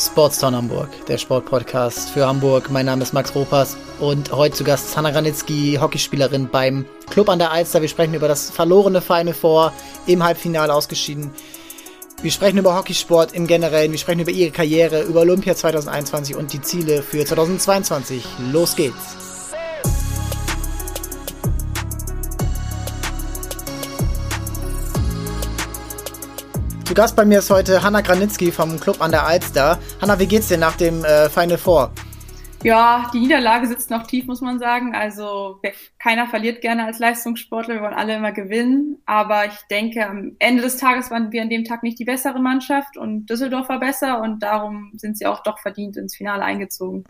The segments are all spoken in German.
Sportstown Hamburg, der Sportpodcast für Hamburg. Mein Name ist Max Ropas und heute zu Gast Hanna Granitzky, Hockeyspielerin beim Club an der Alster. Wir sprechen über das verlorene Final Four im Halbfinale ausgeschieden. Wir sprechen über Hockeysport im Generellen, wir sprechen über ihre Karriere, über Olympia 2021 und die Ziele für 2022. Los geht's! Zu Gast bei mir ist heute Hanna Granitzky vom Club an der Alster. Hanna, wie geht's dir nach dem äh, Final Four? Ja, die Niederlage sitzt noch tief, muss man sagen. Also keiner verliert gerne als Leistungssportler. Wir wollen alle immer gewinnen. Aber ich denke, am Ende des Tages waren wir an dem Tag nicht die bessere Mannschaft und Düsseldorf war besser und darum sind sie auch doch verdient ins Finale eingezogen.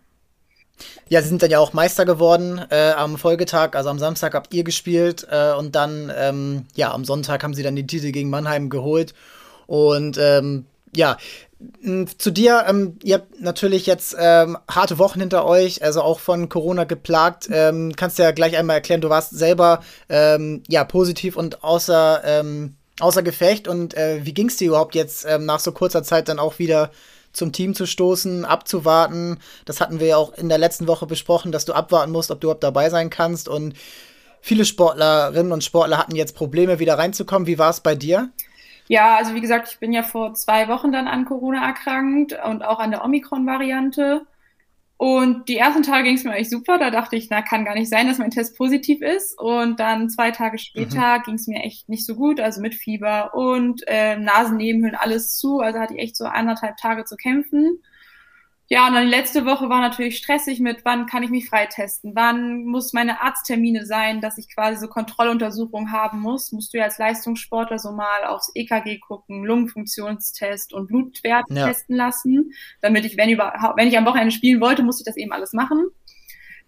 Ja, sie sind dann ja auch Meister geworden äh, am Folgetag, also am Samstag habt ihr gespielt äh, und dann, ähm, ja, am Sonntag haben sie dann den Titel gegen Mannheim geholt und ähm, ja, zu dir, ähm, ihr habt natürlich jetzt ähm, harte Wochen hinter euch, also auch von Corona geplagt. Ähm, kannst ja gleich einmal erklären, du warst selber ähm, ja positiv und außer, ähm, außer Gefecht. Und äh, wie ging es dir überhaupt jetzt ähm, nach so kurzer Zeit dann auch wieder zum Team zu stoßen, abzuwarten? Das hatten wir ja auch in der letzten Woche besprochen, dass du abwarten musst, ob du überhaupt dabei sein kannst. Und viele Sportlerinnen und Sportler hatten jetzt Probleme, wieder reinzukommen. Wie war es bei dir? Ja, also wie gesagt, ich bin ja vor zwei Wochen dann an Corona erkrankt und auch an der Omikron-Variante. Und die ersten Tage ging es mir eigentlich super. Da dachte ich, na, kann gar nicht sein, dass mein Test positiv ist. Und dann zwei Tage später mhm. ging es mir echt nicht so gut, also mit Fieber und äh, Nasennebenhöhlen, alles zu. Also hatte ich echt so anderthalb Tage zu kämpfen. Ja, und dann die letzte Woche war natürlich stressig mit, wann kann ich mich freitesten, wann muss meine Arzttermine sein, dass ich quasi so Kontrolluntersuchungen haben muss. Musst du ja als Leistungssportler so mal aufs EKG gucken, Lungenfunktionstest und Blutwert ja. testen lassen, damit ich, wenn, überhaupt, wenn ich am Wochenende spielen wollte, musste ich das eben alles machen.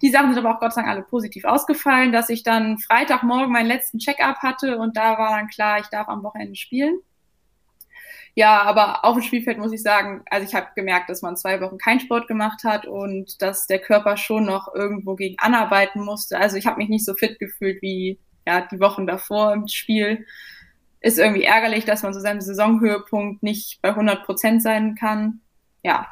Die Sachen sind aber auch Gott sei Dank alle positiv ausgefallen, dass ich dann Freitagmorgen meinen letzten Check-up hatte und da war dann klar, ich darf am Wochenende spielen. Ja, aber auf dem Spielfeld muss ich sagen, also ich habe gemerkt, dass man zwei Wochen keinen Sport gemacht hat und dass der Körper schon noch irgendwo gegen anarbeiten musste. Also ich habe mich nicht so fit gefühlt wie ja, die Wochen davor im Spiel. Ist irgendwie ärgerlich, dass man so seinem Saisonhöhepunkt nicht bei 100 Prozent sein kann. Ja,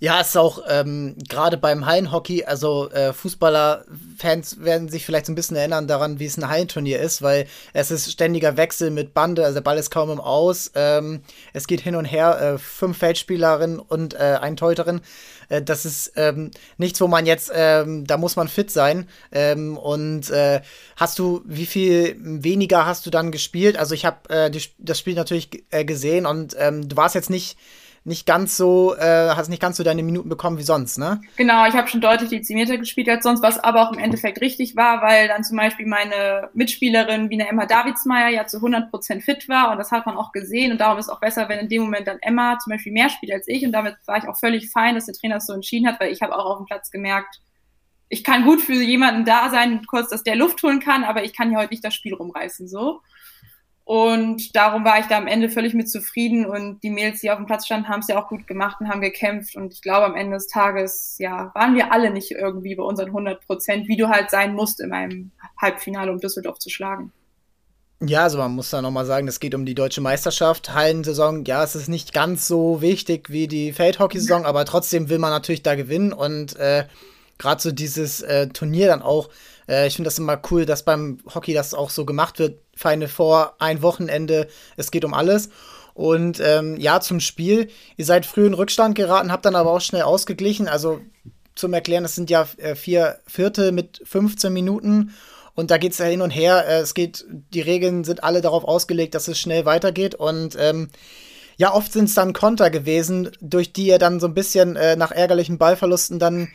ja, es ist auch ähm, gerade beim Hallenhockey, also äh, Fußballerfans werden sich vielleicht so ein bisschen erinnern daran, wie es ein Hallenturnier ist, weil es ist ständiger Wechsel mit Bande, also der Ball ist kaum im Aus. Ähm, es geht hin und her, äh, fünf Feldspielerinnen und äh, ein Teuterin. Äh, das ist ähm, nichts, wo man jetzt, ähm, da muss man fit sein. Ähm, und äh, hast du, wie viel weniger hast du dann gespielt? Also ich habe äh, das Spiel natürlich äh, gesehen und ähm, du warst jetzt nicht nicht ganz so, äh, hast nicht ganz so deine Minuten bekommen wie sonst, ne? Genau, ich habe schon deutlich dezimierter gespielt als sonst, was aber auch im Endeffekt richtig war, weil dann zum Beispiel meine Mitspielerin wie eine Emma Davidsmeier ja zu 100 Prozent fit war und das hat man auch gesehen und darum ist es auch besser, wenn in dem Moment dann Emma zum Beispiel mehr spielt als ich und damit war ich auch völlig fein, dass der Trainer das so entschieden hat, weil ich habe auch auf dem Platz gemerkt, ich kann gut für jemanden da sein, kurz, dass der Luft holen kann, aber ich kann hier heute nicht das Spiel rumreißen, so. Und darum war ich da am Ende völlig mit zufrieden. Und die Mädels, die auf dem Platz standen, haben es ja auch gut gemacht und haben gekämpft. Und ich glaube, am Ende des Tages, ja, waren wir alle nicht irgendwie bei unseren 100 Prozent, wie du halt sein musst in einem Halbfinale, um Düsseldorf zu schlagen. Ja, also man muss da nochmal sagen, es geht um die deutsche Meisterschaft. Hallensaison, ja, es ist nicht ganz so wichtig wie die Feldhockey-Saison, aber trotzdem will man natürlich da gewinnen. Und äh, gerade so dieses äh, Turnier dann auch, äh, ich finde das immer cool, dass beim Hockey das auch so gemacht wird. Feine vor, ein Wochenende, es geht um alles. Und ähm, ja, zum Spiel, ihr seid früh in Rückstand geraten, habt dann aber auch schnell ausgeglichen. Also zum Erklären, es sind ja äh, vier Viertel mit 15 Minuten. Und da geht es ja hin und her. Äh, es geht, die Regeln sind alle darauf ausgelegt, dass es schnell weitergeht. Und ähm, ja, oft sind es dann Konter gewesen, durch die ihr dann so ein bisschen äh, nach ärgerlichen Ballverlusten dann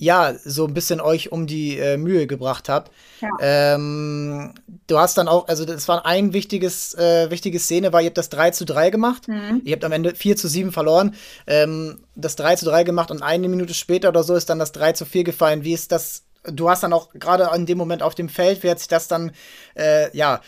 ja, so ein bisschen euch um die äh, Mühe gebracht habt. Ja. Ähm, du hast dann auch, also das war ein wichtiges, äh, wichtige Szene, war, ihr habt das 3 zu 3 gemacht. Mhm. Ihr habt am Ende 4 zu 7 verloren. Ähm, das 3 zu 3 gemacht und eine Minute später oder so ist dann das 3 zu 4 gefallen. Wie ist das? Du hast dann auch gerade in dem Moment auf dem Feld, wie hat sich das dann, äh, ja,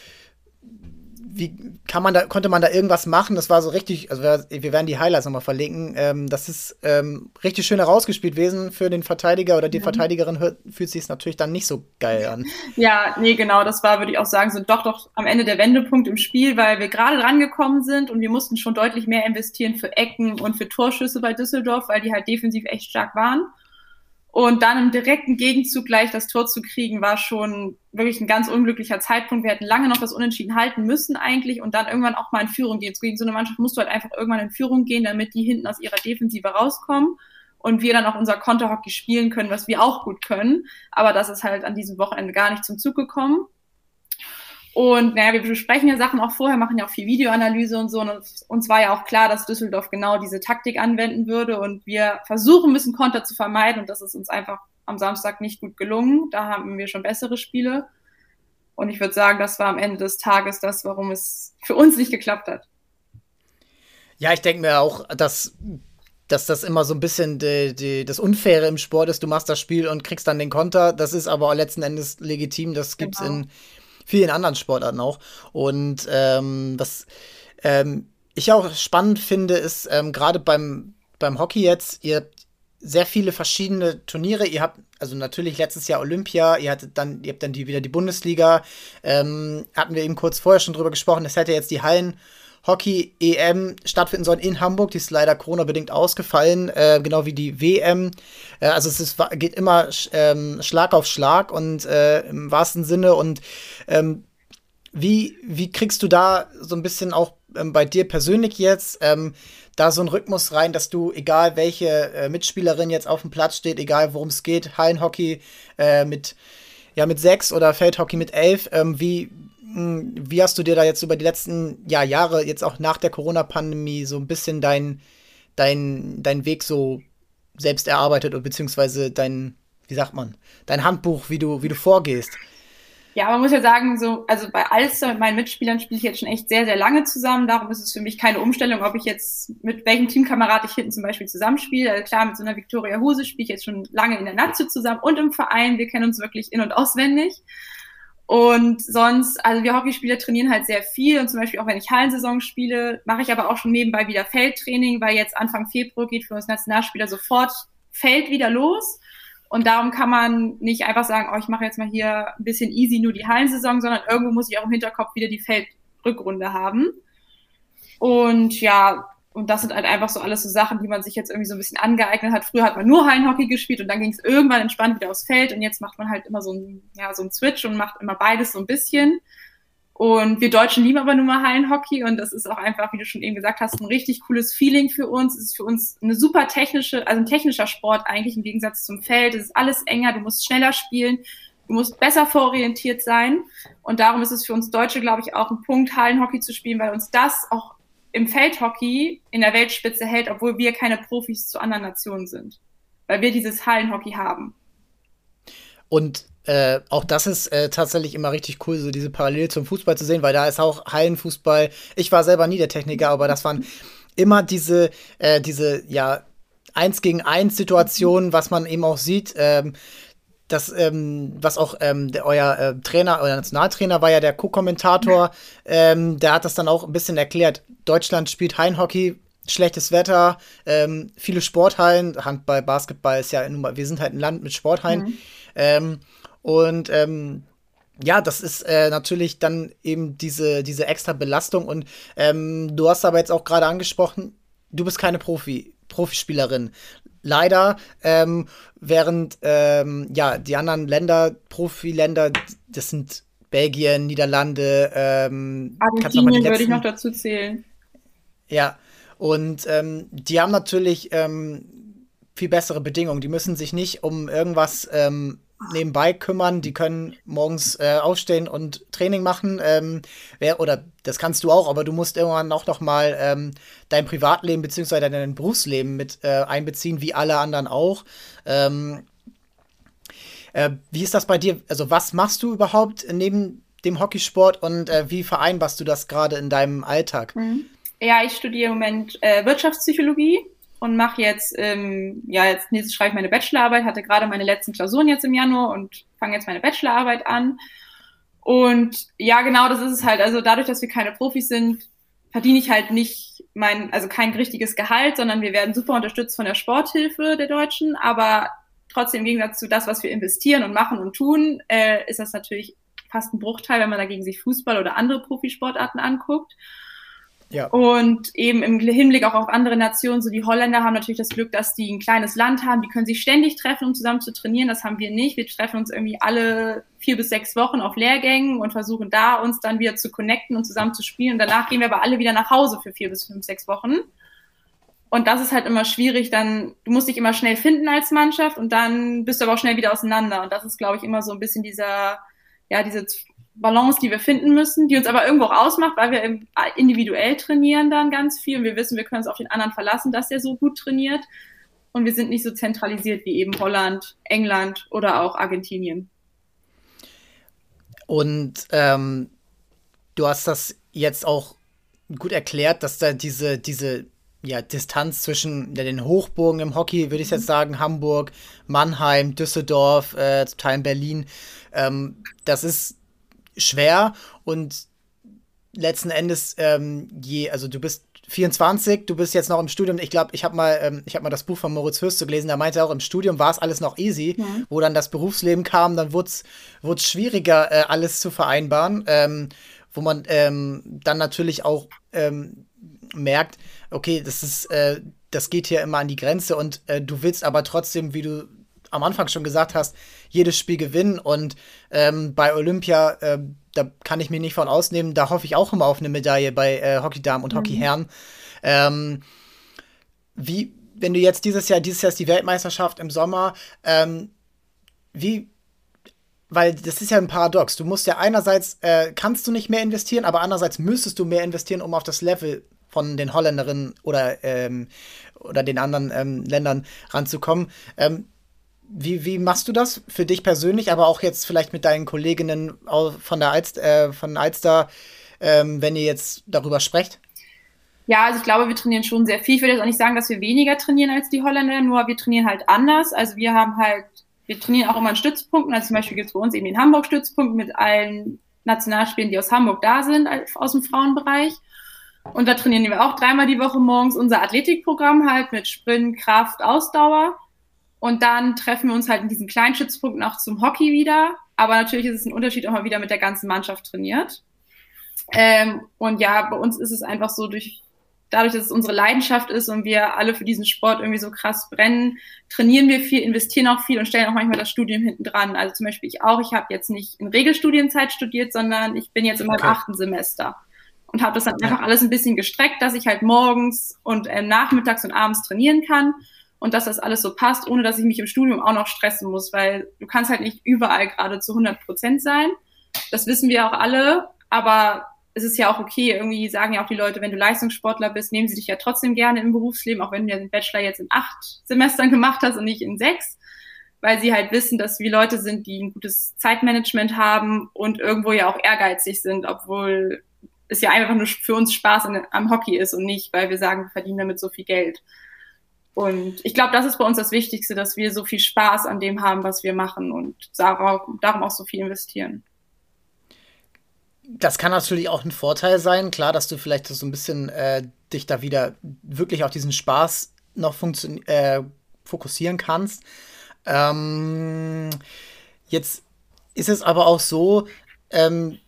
wie kann man da, konnte man da irgendwas machen? Das war so richtig, also wir werden die Highlights nochmal verlinken. Ähm, das ist ähm, richtig schön herausgespielt gewesen für den Verteidiger oder die ja. Verteidigerin hört, fühlt sich natürlich dann nicht so geil an. Ja, nee, genau, das war, würde ich auch sagen, so doch, doch am Ende der Wendepunkt im Spiel, weil wir gerade drangekommen sind und wir mussten schon deutlich mehr investieren für Ecken und für Torschüsse bei Düsseldorf, weil die halt defensiv echt stark waren. Und dann im direkten Gegenzug gleich das Tor zu kriegen, war schon wirklich ein ganz unglücklicher Zeitpunkt. Wir hätten lange noch das Unentschieden halten müssen eigentlich und dann irgendwann auch mal in Führung gehen. Gegen so eine Mannschaft musst du halt einfach irgendwann in Führung gehen, damit die hinten aus ihrer Defensive rauskommen und wir dann auch unser Konterhockey spielen können, was wir auch gut können. Aber das ist halt an diesem Wochenende gar nicht zum Zug gekommen. Und naja, wir besprechen ja Sachen auch vorher, machen ja auch viel Videoanalyse und so. Und uns war ja auch klar, dass Düsseldorf genau diese Taktik anwenden würde. Und wir versuchen müssen, Konter zu vermeiden. Und das ist uns einfach am Samstag nicht gut gelungen. Da haben wir schon bessere Spiele. Und ich würde sagen, das war am Ende des Tages das, warum es für uns nicht geklappt hat. Ja, ich denke mir auch, dass, dass das immer so ein bisschen die, die, das Unfaire im Sport ist. Du machst das Spiel und kriegst dann den Konter. Das ist aber letzten Endes legitim. Das gibt es genau. in vielen anderen Sportarten auch. Und ähm, was ähm, ich auch spannend finde, ist ähm, gerade beim, beim Hockey jetzt, ihr habt sehr viele verschiedene Turniere. Ihr habt also natürlich letztes Jahr Olympia, ihr hattet dann, ihr habt dann die, wieder die Bundesliga. Ähm, hatten wir eben kurz vorher schon drüber gesprochen. Es hätte jetzt die Hallen Hockey-EM stattfinden sollen in Hamburg. Die ist leider Corona-bedingt ausgefallen, äh, genau wie die WM. Äh, also es ist, geht immer ähm, Schlag auf Schlag und äh, im wahrsten Sinne. Und ähm, wie, wie kriegst du da so ein bisschen auch ähm, bei dir persönlich jetzt ähm, da so einen Rhythmus rein, dass du, egal welche äh, Mitspielerin jetzt auf dem Platz steht, egal worum es geht, Hallenhockey äh, mit ja, mit sechs oder Feldhockey mit elf, ähm, wie, wie hast du dir da jetzt über die letzten ja, Jahre, jetzt auch nach der Corona-Pandemie, so ein bisschen dein, dein, dein Weg so selbst erarbeitet oder beziehungsweise dein, wie sagt man, dein Handbuch, wie du, wie du vorgehst? Ja, man muss ja sagen, so, also bei Alster mit meinen Mitspielern spiele ich jetzt schon echt sehr, sehr lange zusammen. Darum ist es für mich keine Umstellung, ob ich jetzt mit welchem Teamkamerad ich hinten zum Beispiel zusammenspiele. Also klar, mit so einer Victoria Hose spiele ich jetzt schon lange in der Nazio zusammen und im Verein. Wir kennen uns wirklich in- und auswendig. Und sonst, also wir Hockeyspieler trainieren halt sehr viel und zum Beispiel auch wenn ich Hallensaison spiele, mache ich aber auch schon nebenbei wieder Feldtraining, weil jetzt Anfang Februar geht für uns Nationalspieler sofort Feld wieder los. Und darum kann man nicht einfach sagen, oh, ich mache jetzt mal hier ein bisschen easy nur die Hallensaison, sondern irgendwo muss ich auch im Hinterkopf wieder die Feldrückrunde haben. Und ja, und das sind halt einfach so alles so Sachen, die man sich jetzt irgendwie so ein bisschen angeeignet hat. Früher hat man nur Hallenhockey gespielt und dann ging es irgendwann entspannt wieder aufs Feld und jetzt macht man halt immer so ein, ja, so ein Switch und macht immer beides so ein bisschen. Und wir Deutschen lieben aber nun mal Hallenhockey und das ist auch einfach, wie du schon eben gesagt hast, ein richtig cooles Feeling für uns. Es ist für uns eine super technische, also ein technischer Sport eigentlich im Gegensatz zum Feld. Es ist alles enger, du musst schneller spielen, du musst besser vororientiert sein. Und darum ist es für uns Deutsche, glaube ich, auch ein Punkt, Hallenhockey zu spielen, weil uns das auch im Feldhockey in der Weltspitze hält, obwohl wir keine Profis zu anderen Nationen sind. Weil wir dieses Hallenhockey haben. Und äh, auch das ist äh, tatsächlich immer richtig cool, so diese Parallele zum Fußball zu sehen, weil da ist auch Hallenfußball. Ich war selber nie der Techniker, aber das waren immer diese, äh, diese, ja, eins gegen eins Situationen, was man eben auch sieht. Ähm, das, ähm, was auch ähm, der, euer äh, Trainer, euer Nationaltrainer war ja der Co-Kommentator, ähm, der hat das dann auch ein bisschen erklärt. Deutschland spielt Hallenhockey, schlechtes Wetter, ähm, viele Sporthallen, Handball, Basketball ist ja, wir sind halt ein Land mit Sporthallen. Mhm. Ähm, und ähm, ja, das ist äh, natürlich dann eben diese, diese extra Belastung. Und du hast aber jetzt auch gerade angesprochen, du bist keine Profi, Profispielerin. Leider, ähm, während ähm, ja, die anderen Länder, Profiländer, das sind Belgien, Niederlande, ähm, Argentinien würde ich noch dazu zählen. Ja, und ähm, die haben natürlich ähm, viel bessere Bedingungen. Die müssen sich nicht um irgendwas ähm, nebenbei kümmern. Die können morgens äh, aufstehen und Training machen. Ähm, wer, oder das kannst du auch, aber du musst irgendwann auch noch mal ähm, dein Privatleben bzw. dein Berufsleben mit äh, einbeziehen, wie alle anderen auch. Ähm, äh, wie ist das bei dir? Also was machst du überhaupt neben dem Hockeysport und äh, wie vereinbarst du das gerade in deinem Alltag? Mhm. Ja, ich studiere im Moment äh, Wirtschaftspsychologie und mache jetzt, ähm, ja, jetzt nächstes schreibe ich meine Bachelorarbeit, hatte gerade meine letzten Klausuren jetzt im Januar und fange jetzt meine Bachelorarbeit an. Und ja, genau, das ist es halt. Also dadurch, dass wir keine Profis sind, verdiene ich halt nicht mein, also kein richtiges Gehalt, sondern wir werden super unterstützt von der Sporthilfe der Deutschen. Aber trotzdem im Gegensatz zu das, was wir investieren und machen und tun, äh, ist das natürlich fast ein Bruchteil, wenn man dagegen sich Fußball oder andere Profisportarten anguckt. Ja. Und eben im Hinblick auch auf andere Nationen, so die Holländer haben natürlich das Glück, dass die ein kleines Land haben, die können sich ständig treffen, um zusammen zu trainieren. Das haben wir nicht. Wir treffen uns irgendwie alle vier bis sechs Wochen auf Lehrgängen und versuchen da uns dann wieder zu connecten und zusammen zu spielen. Und danach gehen wir aber alle wieder nach Hause für vier bis fünf, sechs Wochen. Und das ist halt immer schwierig, dann, du musst dich immer schnell finden als Mannschaft und dann bist du aber auch schnell wieder auseinander. Und das ist, glaube ich, immer so ein bisschen dieser, ja, diese Balance, die wir finden müssen, die uns aber irgendwo auch ausmacht, weil wir individuell trainieren dann ganz viel und wir wissen, wir können uns auf den anderen verlassen, dass der so gut trainiert und wir sind nicht so zentralisiert wie eben Holland, England oder auch Argentinien. Und ähm, du hast das jetzt auch gut erklärt, dass da diese, diese ja, Distanz zwischen ja, den Hochburgen im Hockey, würde ich jetzt sagen, Hamburg, Mannheim, Düsseldorf, äh, zum Teil Berlin, ähm, das ist schwer und letzten Endes, ähm, je, also du bist 24, du bist jetzt noch im Studium. Ich glaube, ich habe mal, ähm, ich habe mal das Buch von Moritz Fürst gelesen. Da meinte er auch, im Studium war es alles noch easy. Mhm. Wo dann das Berufsleben kam, dann wurde es schwieriger, äh, alles zu vereinbaren. Ähm, wo man ähm, dann natürlich auch ähm, merkt, okay, das ist, äh, das geht hier immer an die Grenze und äh, du willst aber trotzdem, wie du am Anfang schon gesagt hast, jedes Spiel gewinnen. Und ähm, bei Olympia, äh, da kann ich mich nicht von ausnehmen, da hoffe ich auch immer auf eine Medaille bei äh, Hockeydamen und mhm. Hockeyherren. Ähm, wie, wenn du jetzt dieses Jahr, dieses Jahr ist die Weltmeisterschaft im Sommer, ähm, wie, weil das ist ja ein Paradox. Du musst ja einerseits, äh, kannst du nicht mehr investieren, aber andererseits müsstest du mehr investieren, um auf das Level von den Holländerinnen oder, ähm, oder den anderen ähm, Ländern ranzukommen. Ähm, wie, wie machst du das für dich persönlich, aber auch jetzt vielleicht mit deinen Kolleginnen von der Alst, äh, von Alster, ähm, wenn ihr jetzt darüber sprecht? Ja, also ich glaube, wir trainieren schon sehr viel. Ich würde jetzt auch nicht sagen, dass wir weniger trainieren als die Holländer, nur wir trainieren halt anders. Also wir haben halt, wir trainieren auch immer in Stützpunkten. Also zum Beispiel gibt es bei uns eben den Hamburg-Stützpunkt mit allen Nationalspielen, die aus Hamburg da sind, aus dem Frauenbereich. Und da trainieren wir auch dreimal die Woche morgens unser Athletikprogramm halt mit Sprint, Kraft, Ausdauer. Und dann treffen wir uns halt in diesen kleinen Stützpunkten auch zum Hockey wieder. Aber natürlich ist es ein Unterschied, ob man wieder mit der ganzen Mannschaft trainiert. Ähm, und ja, bei uns ist es einfach so, durch, dadurch, dass es unsere Leidenschaft ist und wir alle für diesen Sport irgendwie so krass brennen, trainieren wir viel, investieren auch viel und stellen auch manchmal das Studium hinten dran. Also zum Beispiel ich auch, ich habe jetzt nicht in Regelstudienzeit studiert, sondern ich bin jetzt in meinem okay. achten Semester und habe das dann einfach alles ein bisschen gestreckt, dass ich halt morgens und äh, nachmittags und abends trainieren kann und dass das alles so passt, ohne dass ich mich im Studium auch noch stressen muss, weil du kannst halt nicht überall gerade zu 100 Prozent sein. Das wissen wir auch alle, aber es ist ja auch okay, irgendwie sagen ja auch die Leute, wenn du Leistungssportler bist, nehmen sie dich ja trotzdem gerne im Berufsleben, auch wenn du den Bachelor jetzt in acht Semestern gemacht hast und nicht in sechs, weil sie halt wissen, dass wir Leute sind, die ein gutes Zeitmanagement haben und irgendwo ja auch ehrgeizig sind, obwohl es ja einfach nur für uns Spaß am Hockey ist und nicht, weil wir sagen, wir verdienen damit so viel Geld. Und ich glaube, das ist bei uns das Wichtigste, dass wir so viel Spaß an dem haben, was wir machen und darum, auch so viel investieren. Das kann natürlich auch ein Vorteil sein, klar, dass du vielleicht so ein bisschen äh, dich da wieder wirklich auf diesen Spaß noch äh, fokussieren kannst. Ähm, jetzt ist es aber auch so, ähm,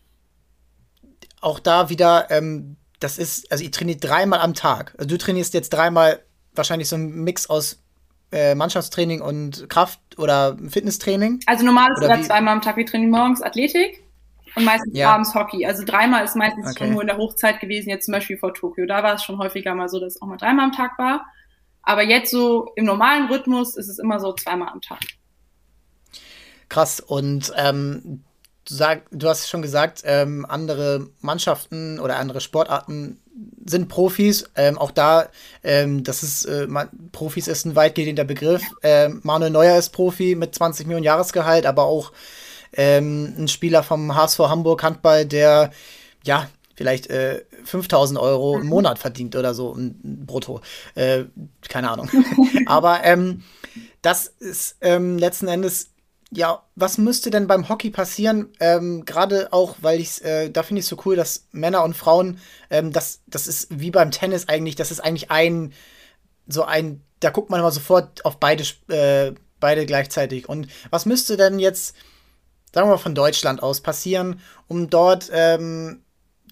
auch da wieder, ähm, das ist, also ihr trainiert dreimal am Tag. Also du trainierst jetzt dreimal wahrscheinlich so ein Mix aus äh, Mannschaftstraining und Kraft- oder Fitnesstraining? Also normal ist es zweimal am Tag. Wir trainieren morgens Athletik und meistens ja. abends Hockey. Also dreimal ist meistens okay. schon nur in der Hochzeit gewesen, jetzt zum Beispiel vor Tokio. Da war es schon häufiger mal so, dass es auch mal dreimal am Tag war. Aber jetzt so im normalen Rhythmus ist es immer so zweimal am Tag. Krass. Und ähm, du, sag, du hast schon gesagt, ähm, andere Mannschaften oder andere Sportarten sind Profis. Ähm, auch da, ähm, das ist, äh, Profis ist ein weitgehender Begriff. Ähm, Manuel Neuer ist Profi mit 20 Millionen Jahresgehalt, aber auch ähm, ein Spieler vom HSV Hamburg Handball, der, ja, vielleicht äh, 5000 Euro im mhm. Monat verdient oder so, brutto. Äh, keine Ahnung. aber ähm, das ist ähm, letzten Endes ja, was müsste denn beim Hockey passieren? Ähm, Gerade auch, weil ich äh, da finde ich es so cool, dass Männer und Frauen, ähm, das, das ist wie beim Tennis eigentlich, das ist eigentlich ein, so ein, da guckt man immer sofort auf beide, äh, beide gleichzeitig. Und was müsste denn jetzt, sagen wir mal von Deutschland aus passieren, um dort ähm,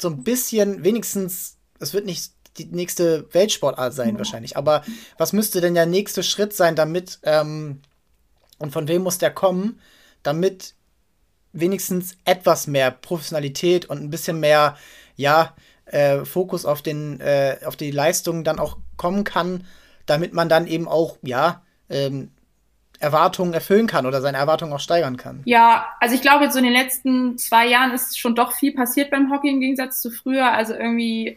so ein bisschen, wenigstens, es wird nicht die nächste Weltsportart sein, mhm. wahrscheinlich, aber was müsste denn der nächste Schritt sein, damit, ähm, und von wem muss der kommen, damit wenigstens etwas mehr Professionalität und ein bisschen mehr, ja, äh, Fokus auf, den, äh, auf die Leistung dann auch kommen kann, damit man dann eben auch, ja, ähm, Erwartungen erfüllen kann oder seine Erwartungen auch steigern kann. Ja, also ich glaube, so in den letzten zwei Jahren ist schon doch viel passiert beim Hockey im Gegensatz zu früher. Also irgendwie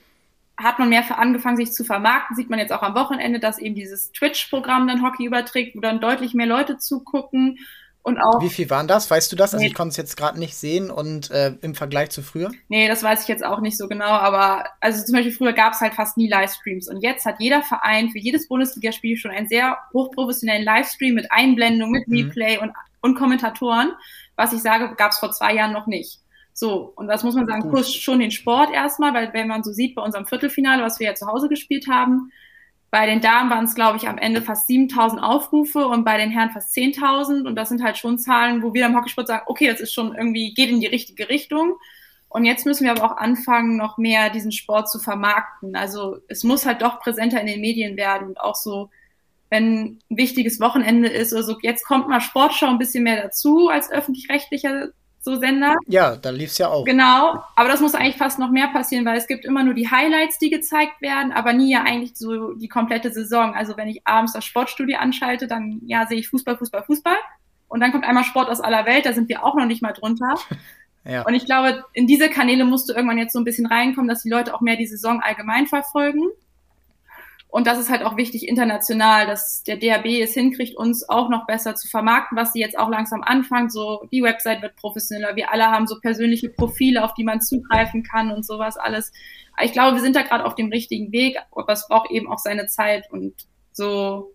hat man mehr angefangen, sich zu vermarkten. Sieht man jetzt auch am Wochenende, dass eben dieses Twitch-Programm dann Hockey überträgt, wo dann deutlich mehr Leute zugucken. Und auch, Wie viel waren das? Weißt du das? Also nee. ich konnte es jetzt gerade nicht sehen und äh, im Vergleich zu früher? Nee, das weiß ich jetzt auch nicht so genau, aber also zum Beispiel früher gab es halt fast nie Livestreams und jetzt hat jeder Verein für jedes Bundesligaspiel schon einen sehr hochprofessionellen Livestream mit Einblendung, mit mhm. Replay und, und Kommentatoren. Was ich sage, gab es vor zwei Jahren noch nicht. So, und das muss man sagen, pusht schon den Sport erstmal, weil wenn man so sieht bei unserem Viertelfinale, was wir ja zu Hause gespielt haben, bei den Damen waren es, glaube ich, am Ende fast 7000 Aufrufe und bei den Herren fast 10.000. Und das sind halt schon Zahlen, wo wir im Hockeysport sagen, okay, das ist schon irgendwie, geht in die richtige Richtung. Und jetzt müssen wir aber auch anfangen, noch mehr diesen Sport zu vermarkten. Also es muss halt doch präsenter in den Medien werden und auch so, wenn ein wichtiges Wochenende ist oder so, jetzt kommt mal Sportschau ein bisschen mehr dazu als öffentlich-rechtlicher so Sender. Ja, da lief es ja auch. Genau, aber das muss eigentlich fast noch mehr passieren, weil es gibt immer nur die Highlights, die gezeigt werden, aber nie ja eigentlich so die komplette Saison. Also wenn ich abends das Sportstudio anschalte, dann ja sehe ich Fußball, Fußball, Fußball. Und dann kommt einmal Sport aus aller Welt, da sind wir auch noch nicht mal drunter. ja. Und ich glaube, in diese Kanäle musst du irgendwann jetzt so ein bisschen reinkommen, dass die Leute auch mehr die Saison allgemein verfolgen. Und das ist halt auch wichtig international, dass der DRB es hinkriegt, uns auch noch besser zu vermarkten, was sie jetzt auch langsam anfangen. So, die Website wird professioneller. Wir alle haben so persönliche Profile, auf die man zugreifen kann und sowas alles. Ich glaube, wir sind da gerade auf dem richtigen Weg, aber es braucht eben auch seine Zeit und so.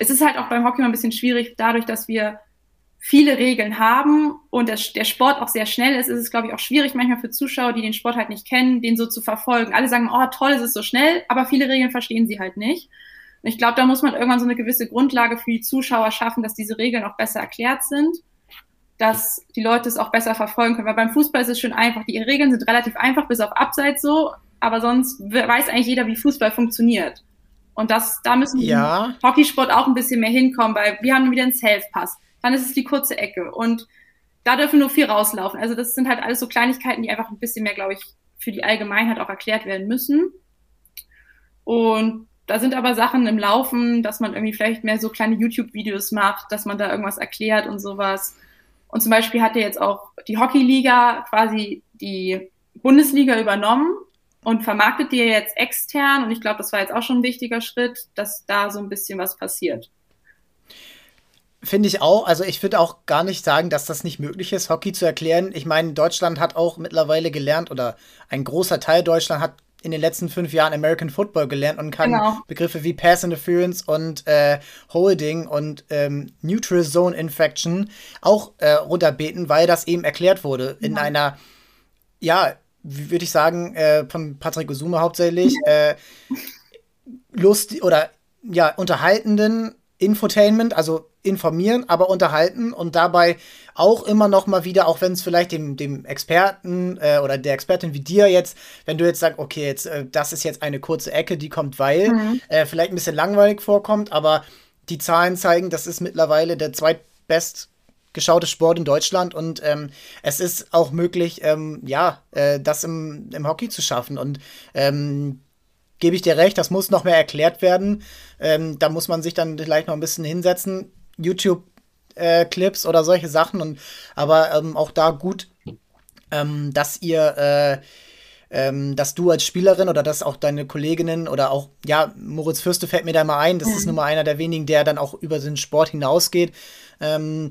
Es ist halt auch beim Hockey mal ein bisschen schwierig, dadurch, dass wir viele Regeln haben und der, der Sport auch sehr schnell ist, ist es, glaube ich, auch schwierig manchmal für Zuschauer, die den Sport halt nicht kennen, den so zu verfolgen. Alle sagen, oh toll, es ist so schnell, aber viele Regeln verstehen sie halt nicht. Und ich glaube, da muss man irgendwann so eine gewisse Grundlage für die Zuschauer schaffen, dass diese Regeln auch besser erklärt sind, dass die Leute es auch besser verfolgen können. Weil beim Fußball ist es schön einfach. Die Regeln sind relativ einfach, bis auf Abseits so, aber sonst weiß eigentlich jeder, wie Fußball funktioniert. Und das, da müssen ja. Hockeysport auch ein bisschen mehr hinkommen, weil wir haben wieder einen Self-Pass dann ist es die kurze Ecke. Und da dürfen nur vier rauslaufen. Also das sind halt alles so Kleinigkeiten, die einfach ein bisschen mehr, glaube ich, für die Allgemeinheit auch erklärt werden müssen. Und da sind aber Sachen im Laufen, dass man irgendwie vielleicht mehr so kleine YouTube-Videos macht, dass man da irgendwas erklärt und sowas. Und zum Beispiel hat ja jetzt auch die Hockeyliga quasi die Bundesliga übernommen und vermarktet die jetzt extern. Und ich glaube, das war jetzt auch schon ein wichtiger Schritt, dass da so ein bisschen was passiert. Finde ich auch. Also ich würde auch gar nicht sagen, dass das nicht möglich ist, Hockey zu erklären. Ich meine, Deutschland hat auch mittlerweile gelernt oder ein großer Teil Deutschland hat in den letzten fünf Jahren American Football gelernt und kann genau. Begriffe wie Pass Interference und äh, Holding und ähm, Neutral Zone Infection auch äh, runterbeten, weil das eben erklärt wurde in einer, ja, wie würde ich sagen, äh, von Patrick Osume hauptsächlich, äh, lust oder ja, unterhaltenden Infotainment, also informieren, aber unterhalten und dabei auch immer noch mal wieder, auch wenn es vielleicht dem, dem Experten äh, oder der Expertin wie dir jetzt, wenn du jetzt sagst, okay, jetzt äh, das ist jetzt eine kurze Ecke, die kommt, weil mhm. äh, vielleicht ein bisschen langweilig vorkommt, aber die Zahlen zeigen, das ist mittlerweile der zweitbest geschaute Sport in Deutschland und ähm, es ist auch möglich, ähm, ja, äh, das im, im Hockey zu schaffen und ähm, gebe ich dir recht, das muss noch mehr erklärt werden. Ähm, da muss man sich dann vielleicht noch ein bisschen hinsetzen. YouTube-Clips äh, oder solche Sachen. Und, aber ähm, auch da gut, ähm, dass ihr, äh, ähm, dass du als Spielerin oder dass auch deine Kolleginnen oder auch, ja, Moritz Fürste fällt mir da mal ein, das mhm. ist nun mal einer der wenigen, der dann auch über den Sport hinausgeht. Ähm,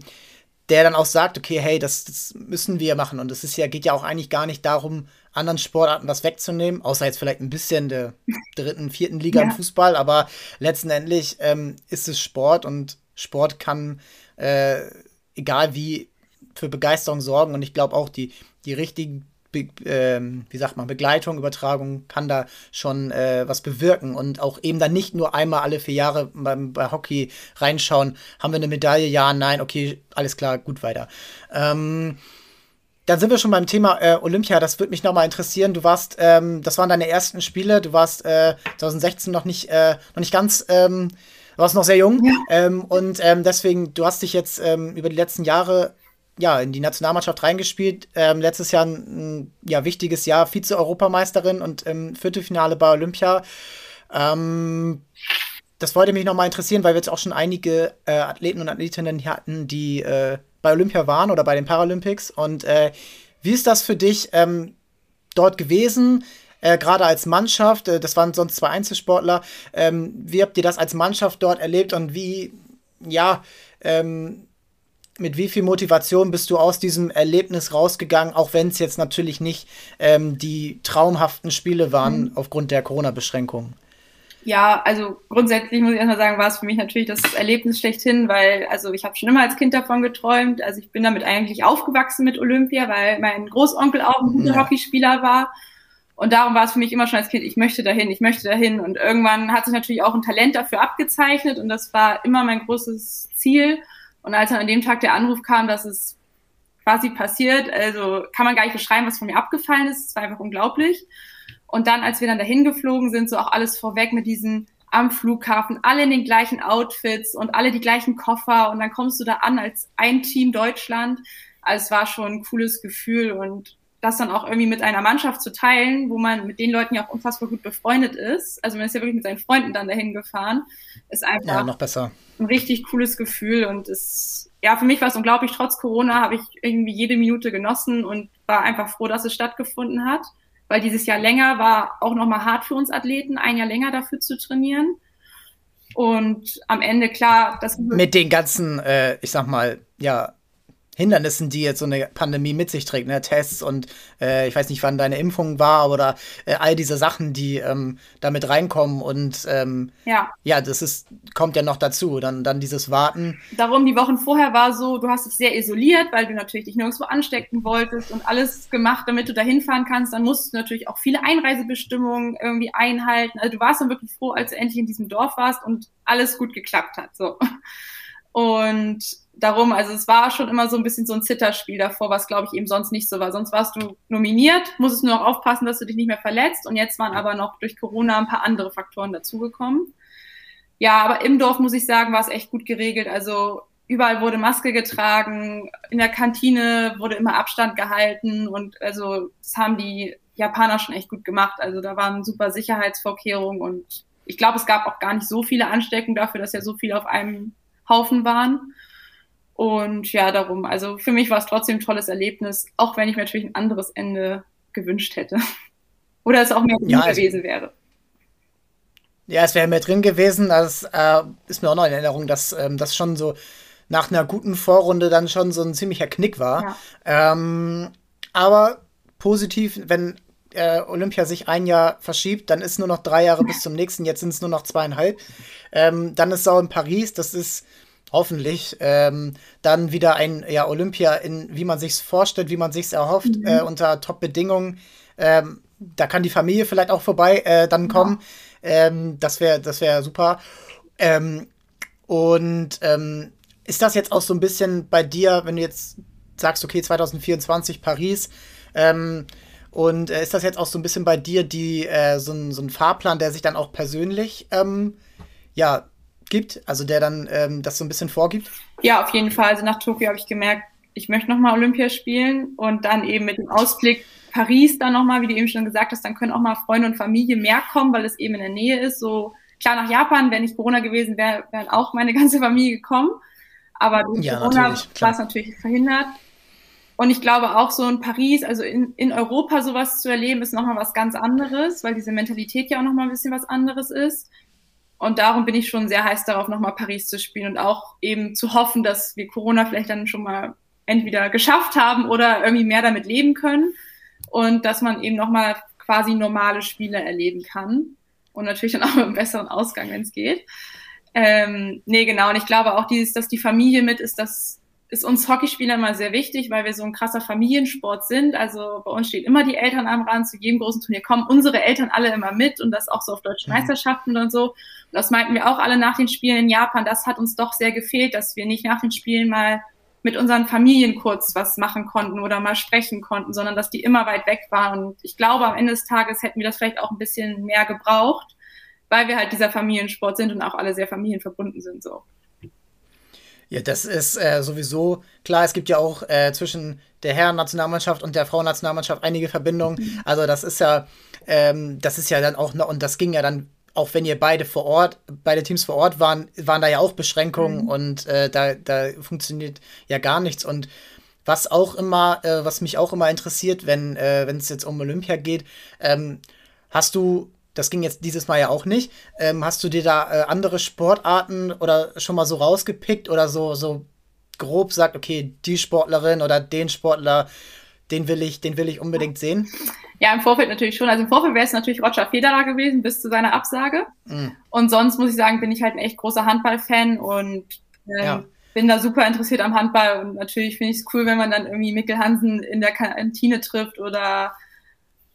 der dann auch sagt, okay, hey, das, das müssen wir machen. Und es ist ja, geht ja auch eigentlich gar nicht darum, anderen Sportarten was wegzunehmen, außer jetzt vielleicht ein bisschen der dritten, vierten Liga ja. im Fußball, aber letztendlich ähm, ist es Sport und Sport kann äh, egal wie, für Begeisterung sorgen. Und ich glaube auch, die, die richtigen Be ähm, wie sagt man, Begleitung, Übertragung kann da schon äh, was bewirken und auch eben dann nicht nur einmal alle vier Jahre beim, bei Hockey reinschauen, haben wir eine Medaille, ja, nein, okay, alles klar, gut weiter. Ähm, dann sind wir schon beim Thema äh, Olympia. Das würde mich nochmal interessieren. Du warst, ähm, das waren deine ersten Spiele. Du warst äh, 2016 noch nicht, äh, noch nicht ganz, ähm, warst noch sehr jung. Ja. Ähm, und ähm, deswegen, du hast dich jetzt ähm, über die letzten Jahre ja, in die Nationalmannschaft reingespielt. Ähm, letztes Jahr ein, ein ja, wichtiges Jahr, Vize-Europameisterin und im Viertelfinale bei Olympia. Ähm, das wollte mich nochmal interessieren, weil wir jetzt auch schon einige äh, Athleten und Athletinnen hatten, die äh, bei Olympia waren oder bei den Paralympics. Und äh, wie ist das für dich ähm, dort gewesen? Äh, gerade als Mannschaft, äh, das waren sonst zwei Einzelsportler. Ähm, wie habt ihr das als Mannschaft dort erlebt und wie, ja, ähm, mit wie viel Motivation bist du aus diesem Erlebnis rausgegangen, auch wenn es jetzt natürlich nicht ähm, die traumhaften Spiele waren mhm. aufgrund der Corona-Beschränkungen? Ja, also grundsätzlich muss ich erstmal sagen, war es für mich natürlich das Erlebnis schlechthin, weil also ich habe schon immer als Kind davon geträumt. Also ich bin damit eigentlich aufgewachsen mit Olympia, weil mein Großonkel auch ein guter ja. Hockeyspieler war. Und darum war es für mich immer schon als Kind, ich möchte dahin, ich möchte dahin. Und irgendwann hat sich natürlich auch ein Talent dafür abgezeichnet und das war immer mein großes Ziel. Und als dann an dem Tag der Anruf kam, dass es quasi passiert, also kann man gar nicht beschreiben, was von mir abgefallen ist. Es war einfach unglaublich. Und dann, als wir dann dahin geflogen sind, so auch alles vorweg mit diesen am Flughafen, alle in den gleichen Outfits und alle die gleichen Koffer und dann kommst du da an als ein Team Deutschland. Also es war schon ein cooles Gefühl und das dann auch irgendwie mit einer Mannschaft zu teilen, wo man mit den Leuten ja auch unfassbar gut befreundet ist. Also man ist ja wirklich mit seinen Freunden dann dahin gefahren, ist einfach ja, noch besser. ein richtig cooles Gefühl und ist ja für mich war es unglaublich. Trotz Corona habe ich irgendwie jede Minute genossen und war einfach froh, dass es stattgefunden hat weil dieses Jahr länger war auch nochmal hart für uns Athleten, ein Jahr länger dafür zu trainieren. Und am Ende, klar, das. Mit den ganzen, äh, ich sag mal, ja, Hindernissen, die jetzt so eine Pandemie mit sich trägt, ne? Tests und äh, ich weiß nicht, wann deine Impfung war oder äh, all diese Sachen, die ähm, damit reinkommen und ähm, ja. ja, das ist, kommt ja noch dazu, dann, dann dieses Warten. Darum, die Wochen vorher war so, du hast es sehr isoliert, weil du natürlich dich nirgendwo anstecken wolltest und alles gemacht, damit du da hinfahren kannst. Dann musst du natürlich auch viele Einreisebestimmungen irgendwie einhalten. Also du warst dann wirklich froh, als du endlich in diesem Dorf warst und alles gut geklappt hat. So. Und darum, also es war schon immer so ein bisschen so ein Zitterspiel davor, was glaube ich eben sonst nicht so war. Sonst warst du nominiert, musstest nur noch aufpassen, dass du dich nicht mehr verletzt und jetzt waren aber noch durch Corona ein paar andere Faktoren dazugekommen. Ja, aber im Dorf muss ich sagen, war es echt gut geregelt. Also überall wurde Maske getragen, in der Kantine wurde immer Abstand gehalten und also das haben die Japaner schon echt gut gemacht. Also da waren super Sicherheitsvorkehrungen und ich glaube, es gab auch gar nicht so viele Ansteckungen dafür, dass ja so viele auf einem Haufen waren. Und ja, darum, also für mich war es trotzdem ein tolles Erlebnis, auch wenn ich mir natürlich ein anderes Ende gewünscht hätte. Oder es auch mehr drin ja, gewesen wäre. Ja, es wäre mehr drin gewesen. Das äh, ist mir auch noch in Erinnerung, dass ähm, das schon so nach einer guten Vorrunde dann schon so ein ziemlicher Knick war. Ja. Ähm, aber positiv, wenn äh, Olympia sich ein Jahr verschiebt, dann ist nur noch drei Jahre bis zum nächsten. Jetzt sind es nur noch zweieinhalb. Ähm, dann ist es auch in Paris. Das ist hoffentlich ähm, dann wieder ein ja, Olympia in, wie man sich vorstellt, wie man sich erhofft, mhm. äh, unter Top-Bedingungen. Ähm, da kann die Familie vielleicht auch vorbei äh, dann kommen. Ja. Ähm, das wäre das wär super. Ähm, und ähm, ist das jetzt auch so ein bisschen bei dir, wenn du jetzt sagst, okay, 2024 Paris, ähm, und äh, ist das jetzt auch so ein bisschen bei dir die, äh, so, ein, so ein Fahrplan, der sich dann auch persönlich ja, gibt, also der dann ähm, das so ein bisschen vorgibt? Ja, auf jeden Fall. Also nach Tokio habe ich gemerkt, ich möchte nochmal Olympia spielen und dann eben mit dem Ausblick Paris dann nochmal, wie du eben schon gesagt hast, dann können auch mal Freunde und Familie mehr kommen, weil es eben in der Nähe ist. So klar nach Japan, wenn nicht Corona gewesen wäre, wären auch meine ganze Familie gekommen. Aber durch ja, Corona war es natürlich verhindert. Und ich glaube auch so in Paris, also in, in Europa sowas zu erleben, ist nochmal was ganz anderes, weil diese Mentalität ja auch nochmal ein bisschen was anderes ist. Und darum bin ich schon sehr heiß darauf, nochmal Paris zu spielen und auch eben zu hoffen, dass wir Corona vielleicht dann schon mal entweder geschafft haben oder irgendwie mehr damit leben können und dass man eben nochmal quasi normale Spiele erleben kann und natürlich dann auch mit einem besseren Ausgang, wenn es geht. Ähm, nee, genau. Und ich glaube auch dieses, dass die Familie mit ist, das ist uns Hockeyspieler immer sehr wichtig, weil wir so ein krasser Familiensport sind. Also bei uns stehen immer die Eltern am Rand. Zu jedem großen Turnier kommen unsere Eltern alle immer mit und das auch so auf deutschen mhm. Meisterschaften und so. Und das meinten wir auch alle nach den Spielen in Japan. Das hat uns doch sehr gefehlt, dass wir nicht nach den Spielen mal mit unseren Familien kurz was machen konnten oder mal sprechen konnten, sondern dass die immer weit weg waren. Und ich glaube, am Ende des Tages hätten wir das vielleicht auch ein bisschen mehr gebraucht, weil wir halt dieser Familiensport sind und auch alle sehr familienverbunden sind so. Ja, das ist äh, sowieso klar. Es gibt ja auch äh, zwischen der Herren-Nationalmannschaft und der Frauennationalmannschaft einige Verbindungen. Also das ist ja, ähm, das ist ja dann auch noch, und das ging ja dann, auch wenn ihr beide vor Ort, beide Teams vor Ort waren, waren da ja auch Beschränkungen mhm. und äh, da, da funktioniert ja gar nichts. Und was auch immer, äh, was mich auch immer interessiert, wenn äh, es jetzt um Olympia geht, ähm, hast du das ging jetzt dieses Mal ja auch nicht. Ähm, hast du dir da äh, andere Sportarten oder schon mal so rausgepickt oder so, so grob sagt, okay, die Sportlerin oder den Sportler, den will ich, den will ich unbedingt sehen? Ja, im Vorfeld natürlich schon. Also im Vorfeld wäre es natürlich Roger Federer gewesen bis zu seiner Absage. Mhm. Und sonst muss ich sagen, bin ich halt ein echt großer Handballfan und ähm, ja. bin da super interessiert am Handball. Und natürlich finde ich es cool, wenn man dann irgendwie Mikkel Hansen in der Kantine trifft oder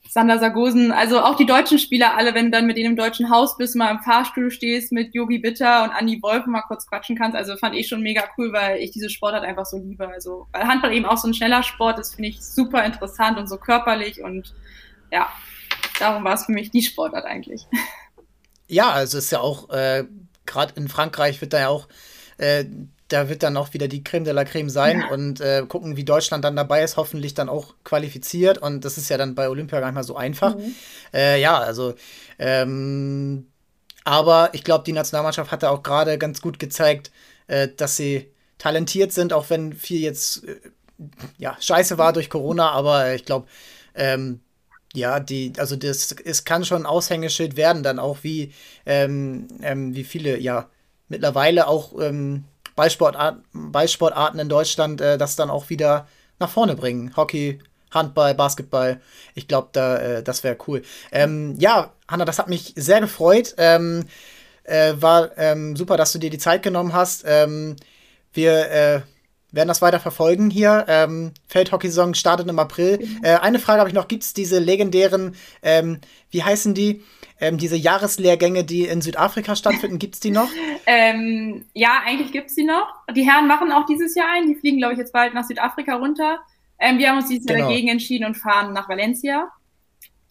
Sander Sargosen, also auch die deutschen Spieler alle, wenn du dann mit denen im deutschen Haus bist, mal im Fahrstuhl stehst mit Yogi Bitter und Andi Wolf mal kurz quatschen kannst, also fand ich schon mega cool, weil ich diese Sportart einfach so liebe. Also, weil Handball eben auch so ein schneller Sport ist, finde ich super interessant und so körperlich und ja, darum war es für mich die Sportart eigentlich. Ja, also ist ja auch, äh, gerade in Frankreich wird da ja auch äh, da wird dann auch wieder die Creme de la Creme sein ja. und äh, gucken, wie Deutschland dann dabei ist, hoffentlich dann auch qualifiziert. Und das ist ja dann bei Olympia gar nicht mal so einfach. Mhm. Äh, ja, also, ähm, aber ich glaube, die Nationalmannschaft hat da auch gerade ganz gut gezeigt, äh, dass sie talentiert sind, auch wenn viel jetzt äh, ja, scheiße war durch Corona, aber ich glaube, ähm, ja, die, also das, es kann schon ein Aushängeschild werden, dann auch wie, ähm, ähm, wie viele, ja, mittlerweile auch ähm, Ballsportart, Ballsportarten in Deutschland äh, das dann auch wieder nach vorne bringen. Hockey, Handball, Basketball. Ich glaube, da, äh, das wäre cool. Ähm, ja, Hanna, das hat mich sehr gefreut. Ähm, äh, war ähm, super, dass du dir die Zeit genommen hast. Ähm, wir äh, werden das weiter verfolgen hier. Ähm, Feldhockey-Saison startet im April. Mhm. Äh, eine Frage habe ich noch: Gibt es diese legendären, ähm, wie heißen die? Ähm, diese Jahreslehrgänge, die in Südafrika stattfinden, gibt es die noch? ähm, ja, eigentlich gibt es die noch. Die Herren machen auch dieses Jahr ein. Die fliegen, glaube ich, jetzt bald nach Südafrika runter. Ähm, wir haben uns dieses Jahr genau. dagegen entschieden und fahren nach Valencia.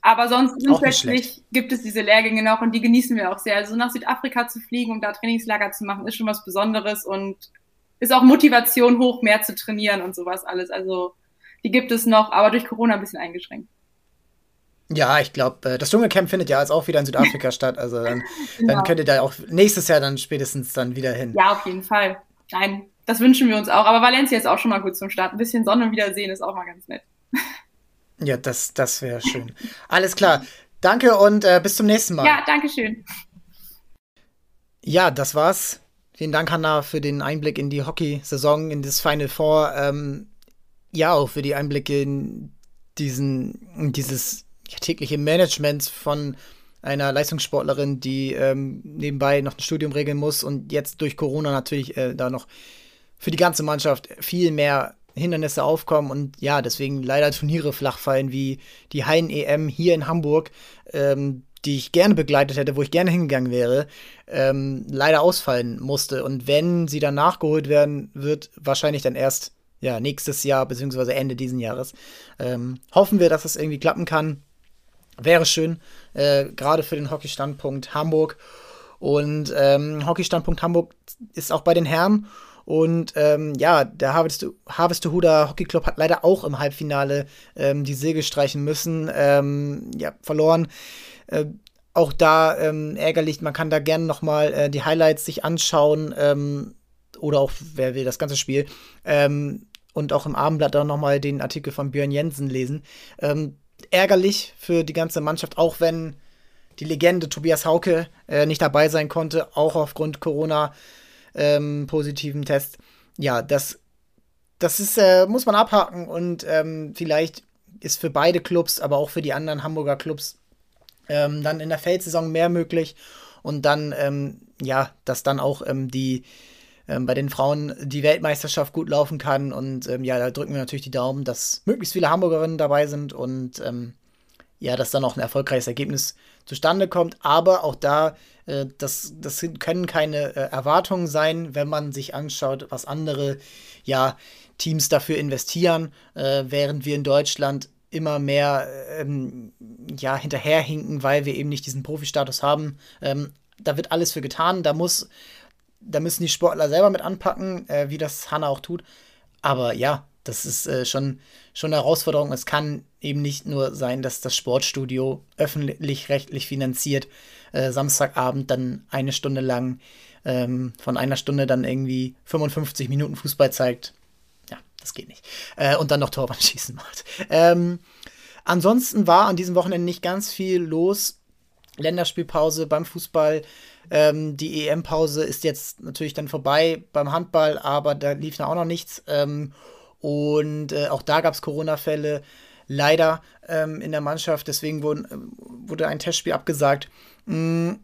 Aber sonst grundsätzlich gibt es diese Lehrgänge noch und die genießen wir auch sehr. Also nach Südafrika zu fliegen und da Trainingslager zu machen, ist schon was Besonderes und ist auch Motivation hoch, mehr zu trainieren und sowas alles. Also die gibt es noch, aber durch Corona ein bisschen eingeschränkt. Ja, ich glaube, äh, das Dschungelcamp findet ja jetzt auch wieder in Südafrika statt. Also dann, genau. dann könnt ihr da auch nächstes Jahr dann spätestens dann wieder hin. Ja, auf jeden Fall. Nein, das wünschen wir uns auch. Aber Valencia ist auch schon mal gut zum Start. Ein bisschen Sonne wiedersehen ist auch mal ganz nett. Ja, das, das wäre schön. Alles klar. Danke und äh, bis zum nächsten Mal. Ja, danke schön. Ja, das war's. Vielen Dank, Hanna, für den Einblick in die Hockey-Saison, in das Final Four. Ähm, ja, auch für die Einblicke in diesen, in dieses ja, tägliche Management von einer Leistungssportlerin, die ähm, nebenbei noch ein Studium regeln muss und jetzt durch Corona natürlich äh, da noch für die ganze Mannschaft viel mehr Hindernisse aufkommen und ja, deswegen leider Turniere flach fallen, wie die Haien-EM hier in Hamburg, ähm, die ich gerne begleitet hätte, wo ich gerne hingegangen wäre, ähm, leider ausfallen musste. Und wenn sie dann nachgeholt werden, wird wahrscheinlich dann erst ja, nächstes Jahr, beziehungsweise Ende diesen Jahres. Ähm, hoffen wir, dass es irgendwie klappen kann. Wäre schön, äh, gerade für den Hockey-Standpunkt Hamburg. Und ähm, Hockey-Standpunkt Hamburg ist auch bei den Herren. Und ähm, ja, der Harvestehuder Hockey Club hat leider auch im Halbfinale ähm, die Segel streichen müssen. Ähm, ja, verloren. Äh, auch da ähm, ärgerlich, man kann da gerne noch mal äh, die Highlights sich anschauen. Ähm, oder auch, wer will, das ganze Spiel. Ähm, und auch im Abendblatt dann noch mal den Artikel von Björn Jensen lesen. Ärgerlich für die ganze Mannschaft, auch wenn die Legende Tobias Hauke äh, nicht dabei sein konnte, auch aufgrund Corona ähm, Test. Ja, das, das ist, äh, muss man abhaken und ähm, vielleicht ist für beide Clubs, aber auch für die anderen Hamburger Clubs ähm, dann in der Feldsaison mehr möglich und dann, ähm, ja, dass dann auch ähm, die ähm, bei den Frauen die Weltmeisterschaft gut laufen kann. Und ähm, ja, da drücken wir natürlich die Daumen, dass möglichst viele Hamburgerinnen dabei sind und ähm, ja, dass dann auch ein erfolgreiches Ergebnis zustande kommt. Aber auch da, äh, das, das können keine äh, Erwartungen sein, wenn man sich anschaut, was andere ja, Teams dafür investieren, äh, während wir in Deutschland immer mehr ähm, ja, hinterherhinken, weil wir eben nicht diesen Profi-Status haben. Ähm, da wird alles für getan. Da muss, da müssen die Sportler selber mit anpacken, äh, wie das Hanna auch tut. Aber ja, das ist äh, schon, schon eine Herausforderung. Es kann eben nicht nur sein, dass das Sportstudio öffentlich-rechtlich finanziert äh, Samstagabend dann eine Stunde lang ähm, von einer Stunde dann irgendwie 55 Minuten Fußball zeigt. Ja, das geht nicht. Äh, und dann noch Torwandschießen macht. Ähm, ansonsten war an diesem Wochenende nicht ganz viel los. Länderspielpause beim Fußball. Ähm, die EM-Pause ist jetzt natürlich dann vorbei beim Handball, aber da lief auch noch nichts. Ähm, und äh, auch da gab es Corona-Fälle leider ähm, in der Mannschaft. Deswegen wurde, wurde ein Testspiel abgesagt. Mhm.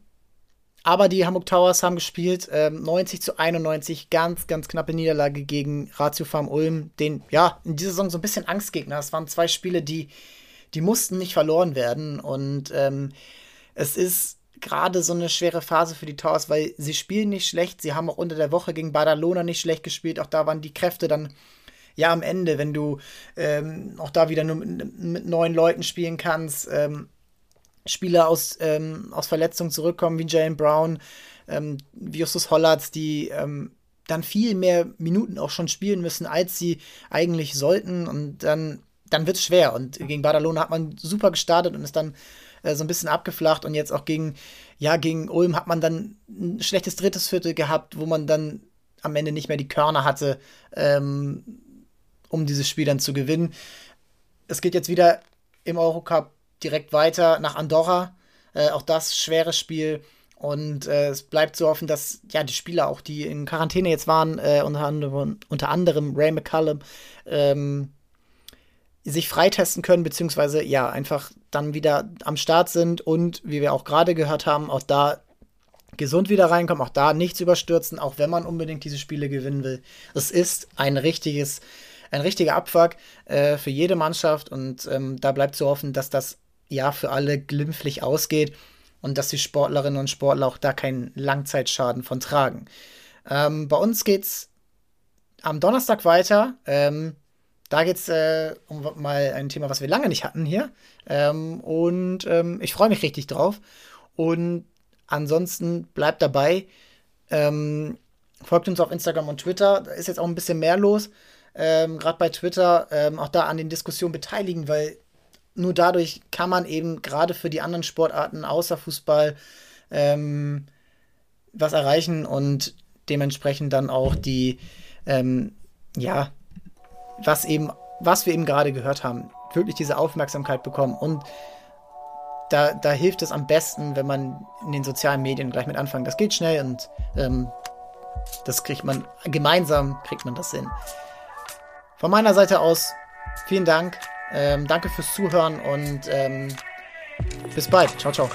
Aber die Hamburg Towers haben gespielt, ähm, 90 zu 91, ganz, ganz knappe Niederlage gegen Ratio Farm Ulm, den, ja, in dieser Saison so ein bisschen Angstgegner. Es waren zwei Spiele, die, die mussten nicht verloren werden. Und ähm, es ist gerade so eine schwere Phase für die Towers, weil sie spielen nicht schlecht. Sie haben auch unter der Woche gegen Badalona nicht schlecht gespielt. Auch da waren die Kräfte dann ja am Ende, wenn du ähm, auch da wieder nur mit, mit neun Leuten spielen kannst, ähm, Spieler aus, ähm, aus Verletzungen zurückkommen, wie Jalen Brown, ähm, wie Justus Hollatz, die ähm, dann viel mehr Minuten auch schon spielen müssen, als sie eigentlich sollten. Und dann, dann wird es schwer. Und gegen Badalona hat man super gestartet und ist dann äh, so ein bisschen abgeflacht. Und jetzt auch gegen, ja, gegen Ulm hat man dann ein schlechtes drittes Viertel gehabt, wo man dann am Ende nicht mehr die Körner hatte, ähm, um dieses Spiel dann zu gewinnen. Es geht jetzt wieder im Eurocup direkt weiter nach Andorra. Äh, auch das schweres Spiel. Und äh, es bleibt zu hoffen, dass ja die Spieler, auch die in Quarantäne jetzt waren, äh, unter, anderem, unter anderem Ray McCallum, ähm, sich freitesten können, beziehungsweise ja, einfach dann wieder am Start sind und wie wir auch gerade gehört haben, auch da gesund wieder reinkommen, auch da nichts überstürzen, auch wenn man unbedingt diese Spiele gewinnen will. Es ist ein richtiges ein richtiger Abfuck äh, für jede Mannschaft und ähm, da bleibt zu hoffen, dass das ja für alle glimpflich ausgeht und dass die Sportlerinnen und Sportler auch da keinen Langzeitschaden von tragen. Ähm, bei uns geht's am Donnerstag weiter. Ähm, da geht's äh, um mal ein Thema, was wir lange nicht hatten hier. Ähm, und ähm, ich freue mich richtig drauf. Und ansonsten bleibt dabei. Ähm, folgt uns auf Instagram und Twitter. Da ist jetzt auch ein bisschen mehr los ähm, gerade bei Twitter, ähm, auch da an den Diskussionen beteiligen, weil nur dadurch kann man eben gerade für die anderen Sportarten außer Fußball ähm, was erreichen und dementsprechend dann auch die, ja, was eben, was wir eben gerade gehört haben, wirklich diese Aufmerksamkeit bekommen und da, da hilft es am besten, wenn man in den sozialen Medien gleich mit anfangen. Das geht schnell und ähm, das kriegt man gemeinsam kriegt man das hin. Von meiner Seite aus vielen Dank. Ähm, danke fürs Zuhören und ähm, bis bald. Ciao, ciao.